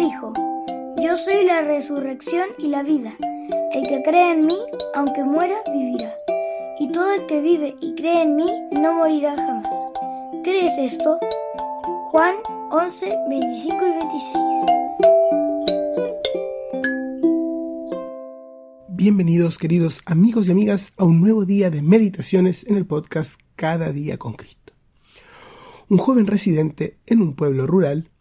dijo, Yo soy la resurrección y la vida. El que cree en mí, aunque muera, vivirá. Y todo el que vive y cree en mí, no morirá jamás. ¿Crees esto? Juan 11, 25 y 26. Bienvenidos queridos amigos y amigas a un nuevo día de meditaciones en el podcast Cada día con Cristo. Un joven residente en un pueblo rural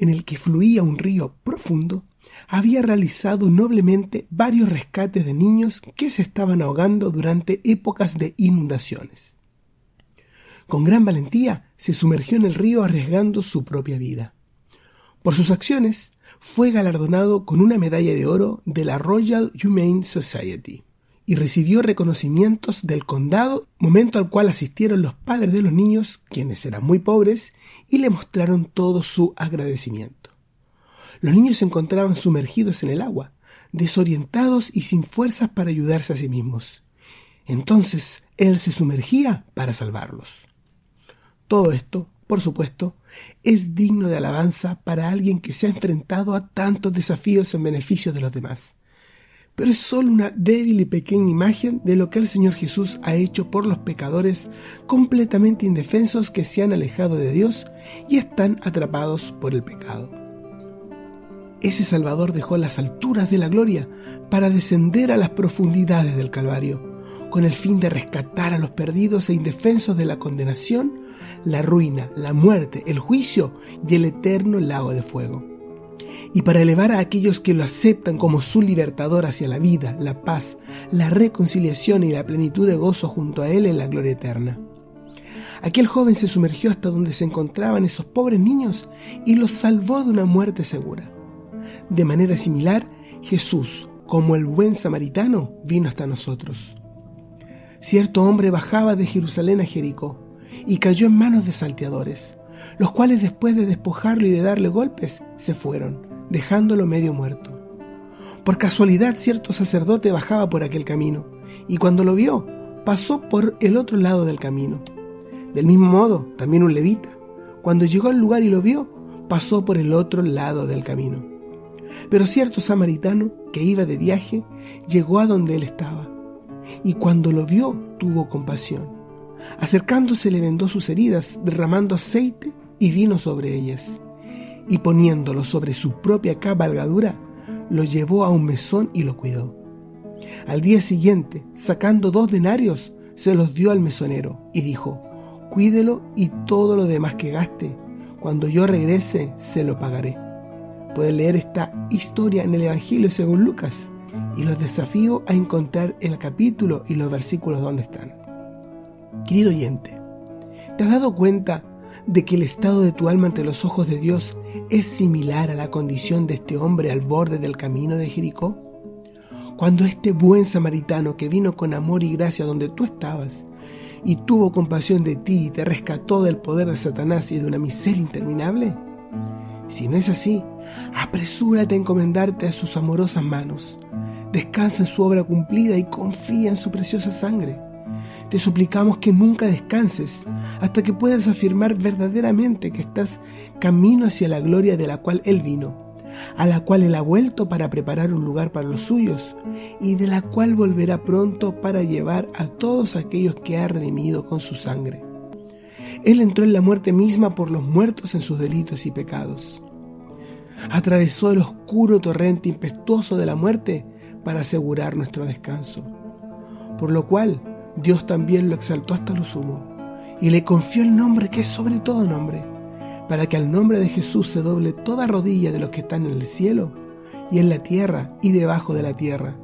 en el que fluía un río profundo, había realizado noblemente varios rescates de niños que se estaban ahogando durante épocas de inundaciones. Con gran valentía se sumergió en el río arriesgando su propia vida. Por sus acciones fue galardonado con una medalla de oro de la Royal Humane Society y recibió reconocimientos del condado, momento al cual asistieron los padres de los niños, quienes eran muy pobres, y le mostraron todo su agradecimiento. Los niños se encontraban sumergidos en el agua, desorientados y sin fuerzas para ayudarse a sí mismos. Entonces él se sumergía para salvarlos. Todo esto, por supuesto, es digno de alabanza para alguien que se ha enfrentado a tantos desafíos en beneficio de los demás pero es solo una débil y pequeña imagen de lo que el Señor Jesús ha hecho por los pecadores completamente indefensos que se han alejado de Dios y están atrapados por el pecado. Ese Salvador dejó las alturas de la gloria para descender a las profundidades del Calvario, con el fin de rescatar a los perdidos e indefensos de la condenación, la ruina, la muerte, el juicio y el eterno lago de fuego y para elevar a aquellos que lo aceptan como su libertador hacia la vida, la paz, la reconciliación y la plenitud de gozo junto a Él en la gloria eterna. Aquel joven se sumergió hasta donde se encontraban esos pobres niños y los salvó de una muerte segura. De manera similar, Jesús, como el buen samaritano, vino hasta nosotros. Cierto hombre bajaba de Jerusalén a Jericó y cayó en manos de salteadores, los cuales después de despojarlo y de darle golpes, se fueron dejándolo medio muerto. Por casualidad cierto sacerdote bajaba por aquel camino, y cuando lo vio, pasó por el otro lado del camino. Del mismo modo, también un levita, cuando llegó al lugar y lo vio, pasó por el otro lado del camino. Pero cierto samaritano, que iba de viaje, llegó a donde él estaba, y cuando lo vio, tuvo compasión. Acercándose le vendó sus heridas, derramando aceite y vino sobre ellas y poniéndolo sobre su propia cabalgadura, lo llevó a un mesón y lo cuidó. Al día siguiente, sacando dos denarios, se los dio al mesonero y dijo, cuídelo y todo lo demás que gaste, cuando yo regrese se lo pagaré. Pueden leer esta historia en el Evangelio según Lucas y los desafío a encontrar el capítulo y los versículos donde están. Querido oyente, ¿te has dado cuenta de que el estado de tu alma ante los ojos de Dios es similar a la condición de este hombre al borde del camino de Jericó? Cuando este buen samaritano que vino con amor y gracia donde tú estabas y tuvo compasión de ti y te rescató del poder de Satanás y de una miseria interminable? Si no es así, apresúrate a encomendarte a sus amorosas manos. Descansa en su obra cumplida y confía en su preciosa sangre. Te suplicamos que nunca descanses hasta que puedas afirmar verdaderamente que estás camino hacia la gloria de la cual Él vino, a la cual Él ha vuelto para preparar un lugar para los suyos y de la cual volverá pronto para llevar a todos aquellos que ha redimido con su sangre. Él entró en la muerte misma por los muertos en sus delitos y pecados. Atravesó el oscuro torrente impetuoso de la muerte para asegurar nuestro descanso. Por lo cual, Dios también lo exaltó hasta lo sumo y le confió el nombre que es sobre todo nombre, para que al nombre de Jesús se doble toda rodilla de los que están en el cielo y en la tierra y debajo de la tierra,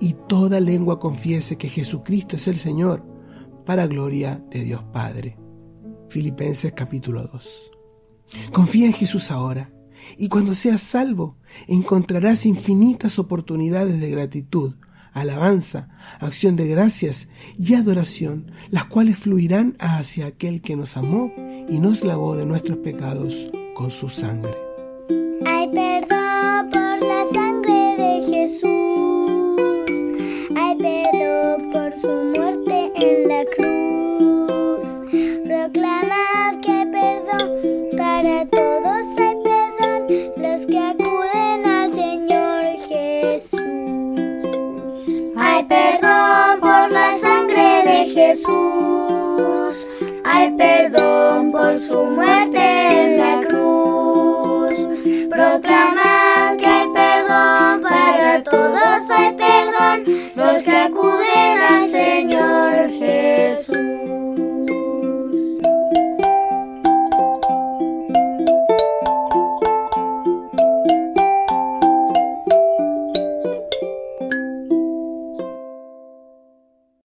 y toda lengua confiese que Jesucristo es el Señor, para gloria de Dios Padre. Filipenses capítulo 2. Confía en Jesús ahora, y cuando seas salvo, encontrarás infinitas oportunidades de gratitud, alabanza, acción de gracias y adoración, las cuales fluirán hacia aquel que nos amó y nos lavó de nuestros pecados con su sangre. Hay perdón por la sangre de Jesús. Hay perdón por su muerte en la cruz. Proclamad que perdón para todos hay perdón los que acuden Perdón por la sangre de Jesús. Hay perdón por su muerte en la cruz. Proclamad que hay perdón para todos, hay perdón los que acuden